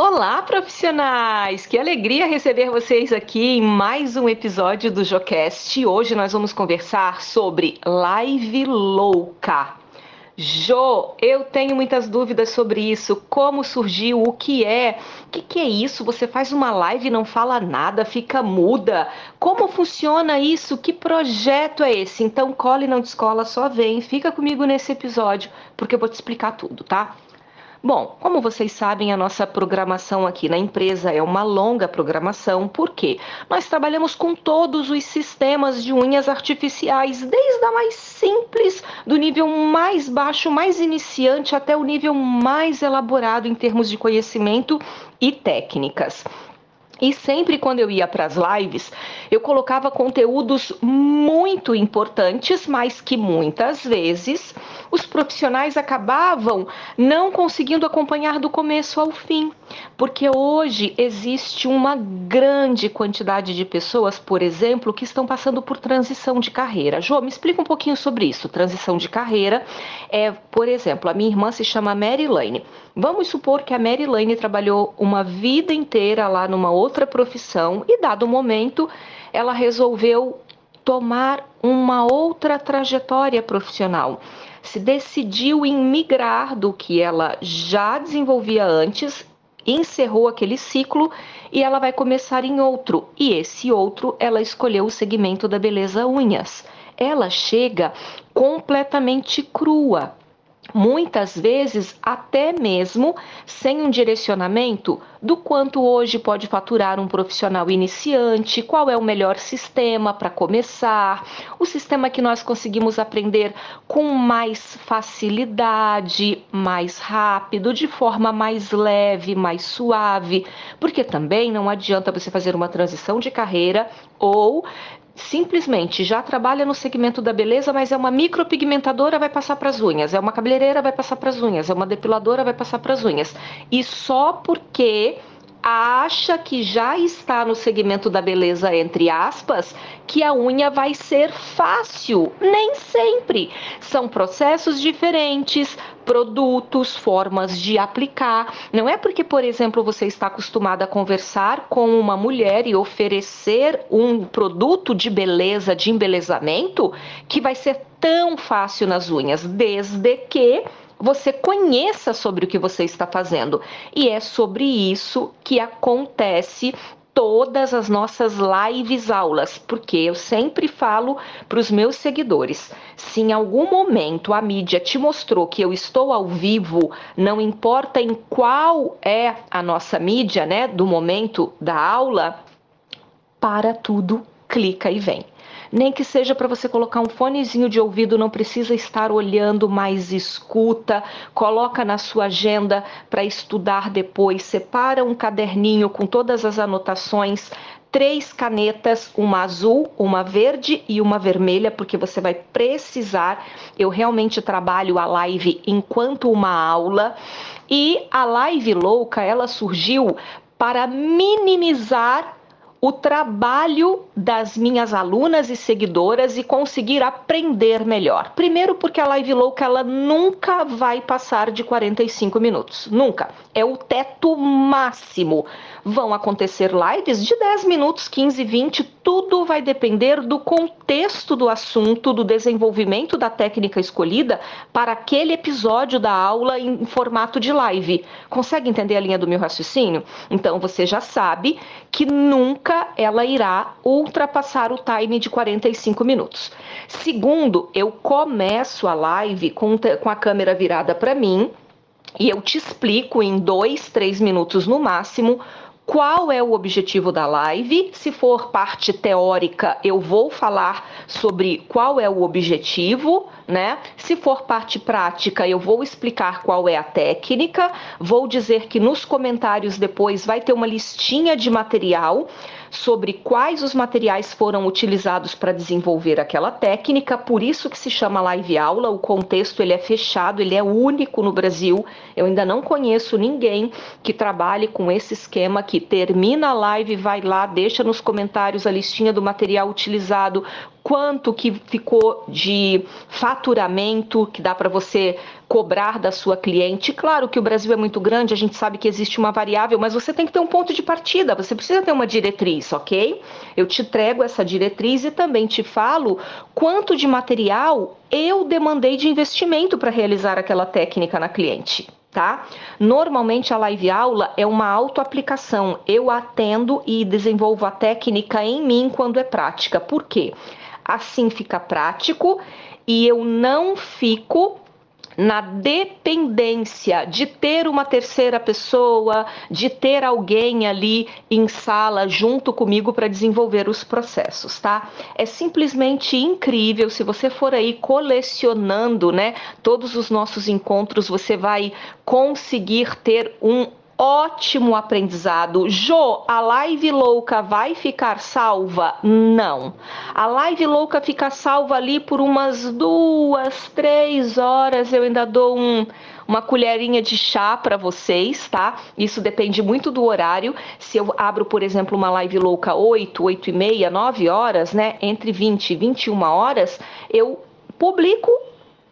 Olá, profissionais! Que alegria receber vocês aqui em mais um episódio do Jocast. Hoje nós vamos conversar sobre live louca. Jo, eu tenho muitas dúvidas sobre isso. Como surgiu? O que é? O que, que, é isso? Você faz uma live e não fala nada, fica muda. Como funciona isso? Que projeto é esse? Então, cole não descola, só vem. Fica comigo nesse episódio, porque eu vou te explicar tudo, tá? Bom, como vocês sabem, a nossa programação aqui na empresa é uma longa programação, porque nós trabalhamos com todos os sistemas de unhas artificiais, desde a mais simples, do nível mais baixo, mais iniciante, até o nível mais elaborado em termos de conhecimento e técnicas. E sempre quando eu ia para as lives, eu colocava conteúdos muito importantes, mas que muitas vezes os profissionais acabavam não conseguindo acompanhar do começo ao fim, porque hoje existe uma grande quantidade de pessoas, por exemplo, que estão passando por transição de carreira. Jô, me explica um pouquinho sobre isso. Transição de carreira é, por exemplo, a minha irmã se chama Mary Lane. Vamos supor que a Mary Lane trabalhou uma vida inteira lá numa outra profissão e, dado o momento, ela resolveu tomar uma outra trajetória profissional. Se decidiu em migrar do que ela já desenvolvia antes, encerrou aquele ciclo e ela vai começar em outro. E esse outro, ela escolheu o segmento da beleza unhas. Ela chega completamente crua, muitas vezes até mesmo sem um direcionamento do quanto hoje pode faturar um profissional iniciante, qual é o melhor sistema para começar, o sistema que nós conseguimos aprender com mais facilidade, mais rápido, de forma mais leve, mais suave, porque também não adianta você fazer uma transição de carreira ou simplesmente já trabalha no segmento da beleza, mas é uma micropigmentadora, vai passar para as unhas, é uma cabeleireira, vai passar para as unhas, é uma depiladora, vai passar para as unhas. E só porque acha que já está no segmento da beleza, entre aspas, que a unha vai ser fácil. Nem sempre. São processos diferentes, produtos, formas de aplicar. Não é porque, por exemplo, você está acostumado a conversar com uma mulher e oferecer um produto de beleza, de embelezamento, que vai ser tão fácil nas unhas, desde que você conheça sobre o que você está fazendo. E é sobre isso que acontece todas as nossas lives aulas, porque eu sempre falo para os meus seguidores: se em algum momento a mídia te mostrou que eu estou ao vivo, não importa em qual é a nossa mídia, né, do momento da aula, para tudo, clica e vem nem que seja para você colocar um fonezinho de ouvido, não precisa estar olhando, mais escuta, coloca na sua agenda para estudar depois, separa um caderninho com todas as anotações, três canetas, uma azul, uma verde e uma vermelha, porque você vai precisar. Eu realmente trabalho a live enquanto uma aula. E a live louca, ela surgiu para minimizar o trabalho das minhas alunas e seguidoras e conseguir aprender melhor. Primeiro porque a live louca ela nunca vai passar de 45 minutos, nunca. É o teto máximo. Vão acontecer lives de 10 minutos, 15, 20, tudo vai depender do contexto do assunto, do desenvolvimento da técnica escolhida para aquele episódio da aula em formato de live. Consegue entender a linha do meu raciocínio? Então você já sabe que nunca ela irá ultrapassar o time de 45 minutos. Segundo, eu começo a live com, a câmera virada para mim e eu te explico em dois, três minutos no máximo qual é o objetivo da live. Se for parte teórica, eu vou falar sobre qual é o objetivo, né? Se for parte prática, eu vou explicar qual é a técnica, vou dizer que nos comentários depois vai ter uma listinha de material sobre quais os materiais foram utilizados para desenvolver aquela técnica, por isso que se chama live aula, o contexto ele é fechado, ele é único no Brasil. Eu ainda não conheço ninguém que trabalhe com esse esquema que termina a live, vai lá, deixa nos comentários a listinha do material utilizado, quanto que ficou de faturamento que dá para você cobrar da sua cliente. Claro que o Brasil é muito grande, a gente sabe que existe uma variável, mas você tem que ter um ponto de partida, você precisa ter uma diretriz, ok? Eu te entrego essa diretriz e também te falo quanto de material eu demandei de investimento para realizar aquela técnica na cliente tá? Normalmente a live aula é uma autoaplicação. Eu atendo e desenvolvo a técnica em mim quando é prática. Por quê? Assim fica prático e eu não fico na dependência de ter uma terceira pessoa, de ter alguém ali em sala junto comigo para desenvolver os processos, tá? É simplesmente incrível se você for aí colecionando, né, todos os nossos encontros, você vai conseguir ter um ótimo aprendizado. Jo, a live louca vai ficar salva? Não. A live louca fica salva ali por umas duas, três horas. Eu ainda dou um, uma colherinha de chá para vocês, tá? Isso depende muito do horário. Se eu abro, por exemplo, uma live louca 8, 8 e meia, 9 horas, né? Entre 20 e 21 horas, eu publico,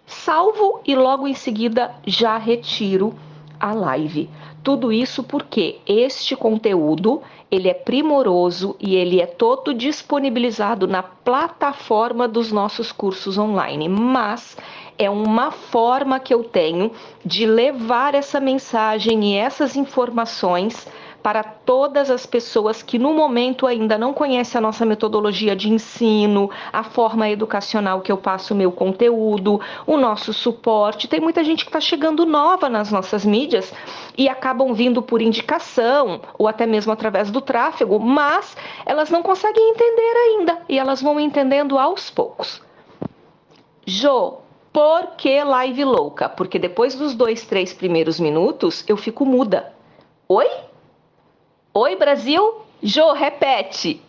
salvo e logo em seguida já retiro a live. Tudo isso porque este conteúdo ele é primoroso e ele é todo disponibilizado na plataforma dos nossos cursos online, mas é uma forma que eu tenho de levar essa mensagem e essas informações para todas as pessoas que no momento ainda não conhecem a nossa metodologia de ensino, a forma educacional que eu passo o meu conteúdo, o nosso suporte. Tem muita gente que está chegando nova nas nossas mídias e acabam vindo por indicação ou até mesmo através do tráfego, mas elas não conseguem entender ainda e elas vão entendendo aos poucos. Jo, por que live louca? Porque depois dos dois, três primeiros minutos eu fico muda. Oi? Oi, Brasil? Jô, repete.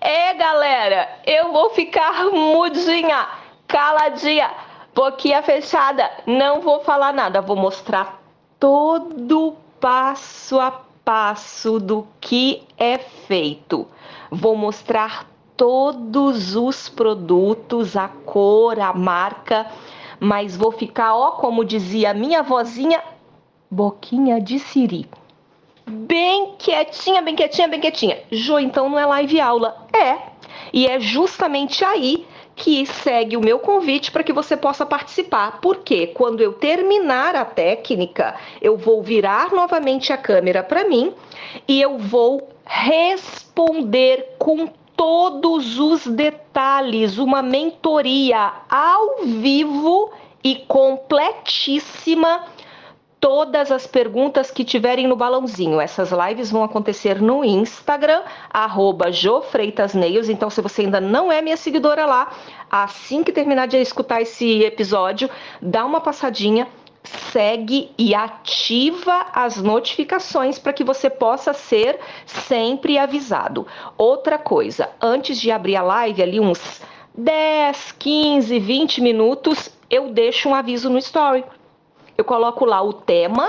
É, galera, eu vou ficar mudinha, caladinha, boquinha fechada, não vou falar nada, vou mostrar todo passo a passo do que é feito. Vou mostrar todos os produtos, a cor, a marca, mas vou ficar, ó, como dizia minha vozinha, boquinha de siri bem quietinha, bem quietinha, bem quietinha. Jo, então não é live aula. É. E é justamente aí que segue o meu convite para que você possa participar. Porque quando eu terminar a técnica, eu vou virar novamente a câmera para mim e eu vou responder com todos os detalhes, uma mentoria ao vivo e completíssima todas as perguntas que tiverem no balãozinho. Essas lives vão acontecer no Instagram, arroba jofreitasnails. Então, se você ainda não é minha seguidora lá, assim que terminar de escutar esse episódio, dá uma passadinha, segue e ativa as notificações para que você possa ser sempre avisado. Outra coisa, antes de abrir a live, ali uns 10, 15, 20 minutos, eu deixo um aviso no story eu coloco lá o tema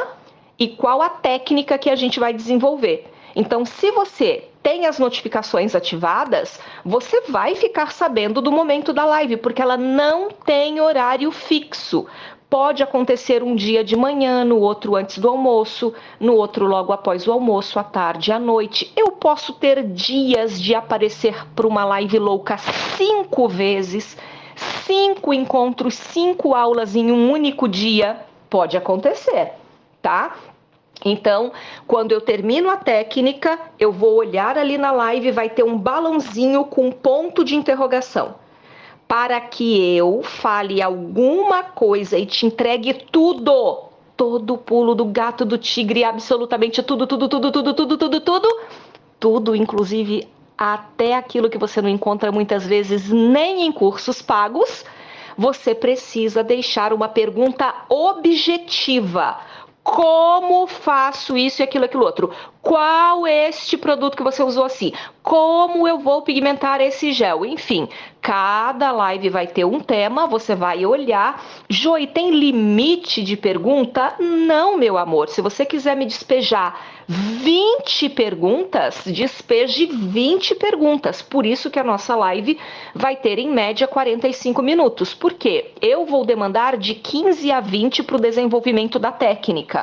e qual a técnica que a gente vai desenvolver. Então, se você tem as notificações ativadas, você vai ficar sabendo do momento da live, porque ela não tem horário fixo. Pode acontecer um dia de manhã, no outro antes do almoço, no outro logo após o almoço, à tarde, à noite. Eu posso ter dias de aparecer para uma live louca cinco vezes, cinco encontros, cinco aulas em um único dia. Pode acontecer, tá? Então, quando eu termino a técnica, eu vou olhar ali na live, vai ter um balãozinho com ponto de interrogação. Para que eu fale alguma coisa e te entregue tudo, todo o pulo do gato, do tigre, absolutamente tudo, tudo, tudo, tudo, tudo, tudo, tudo, tudo, inclusive até aquilo que você não encontra muitas vezes nem em cursos pagos você precisa deixar uma pergunta objetiva. Como faço isso e aquilo, aquilo outro? Qual este produto que você usou assim? Como eu vou pigmentar esse gel? Enfim, Cada live vai ter um tema, você vai olhar. Joy, tem limite de pergunta? Não, meu amor. Se você quiser me despejar 20 perguntas, despeje 20 perguntas. Por isso que a nossa live vai ter em média 45 minutos. Por quê? Eu vou demandar de 15 a 20 para o desenvolvimento da técnica.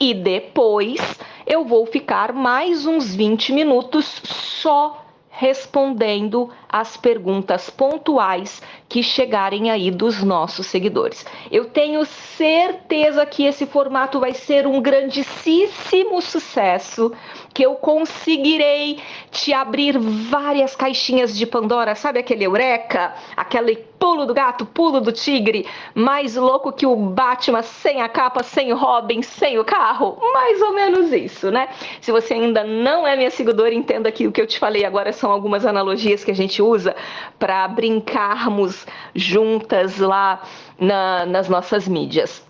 E depois eu vou ficar mais uns 20 minutos só respondendo as perguntas pontuais que chegarem aí dos nossos seguidores. Eu tenho certeza que esse formato vai ser um grandíssimo sucesso, que eu conseguirei te abrir várias caixinhas de Pandora, sabe aquele eureka, aquele pulo do gato, pulo do tigre, mais louco que o Batman sem a capa, sem o Robin, sem o carro, mais ou menos isso, né? Se você ainda não é minha seguidora, entenda que o que eu te falei agora são algumas analogias que a gente usa para brincarmos juntas lá na, nas nossas mídias.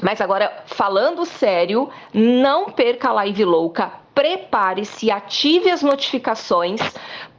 Mas agora, falando sério, não perca a live louca, prepare-se, ative as notificações,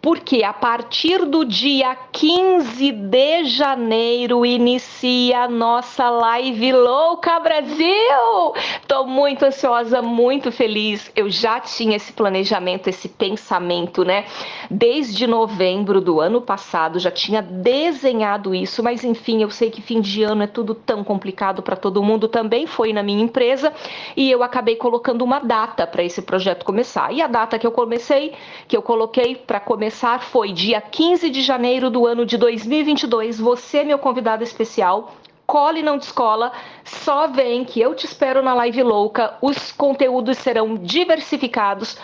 porque a partir do dia 15 de janeiro inicia a nossa live louca Brasil. Tô muito ansiosa, muito feliz. Eu já tinha esse planejamento, esse pensamento, né? Desde novembro do ano passado já tinha desenhado isso, mas enfim, eu sei que fim de ano é tudo tão complicado para todo mundo, também foi na minha empresa, e eu acabei colocando uma data para esse projeto começar. E a data que eu comecei, que eu coloquei para começar começar foi dia 15 de janeiro do ano de 2022. Você, meu convidado especial, cole não descola, só vem que eu te espero na live louca. Os conteúdos serão diversificados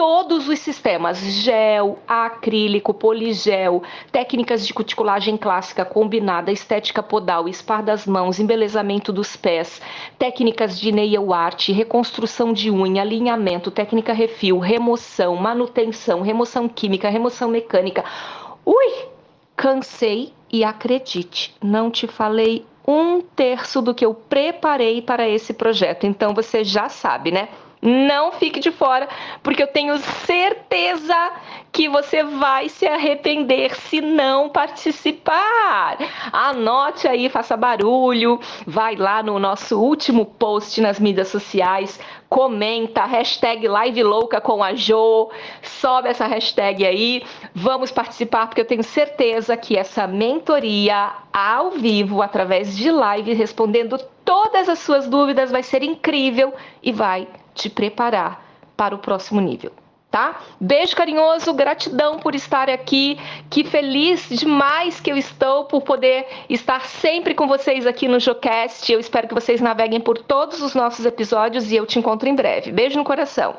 todos os sistemas, gel, acrílico, poligel, técnicas de cuticulagem clássica combinada, estética podal, espar das mãos, embelezamento dos pés, técnicas de nail art, reconstrução de unha, alinhamento, técnica refil, remoção, manutenção, remoção química, remoção mecânica. Ui, cansei e acredite, não te falei um terço do que eu preparei para esse projeto, então você já sabe, né? Não fique de fora, porque eu tenho certeza que você vai se arrepender se não participar. Anote aí, faça barulho, vai lá no nosso último post nas mídias sociais, comenta, hashtag live louca com a Jo, sobe essa hashtag aí, vamos participar, porque eu tenho certeza que essa mentoria ao vivo, através de live, respondendo todas as suas dúvidas, vai ser incrível e vai te preparar para o próximo nível. Tá? Beijo carinhoso, gratidão por estar aqui. Que feliz demais que eu estou por poder estar sempre com vocês aqui no Jocast. Eu espero que vocês naveguem por todos os nossos episódios e eu te encontro em breve. Beijo no coração.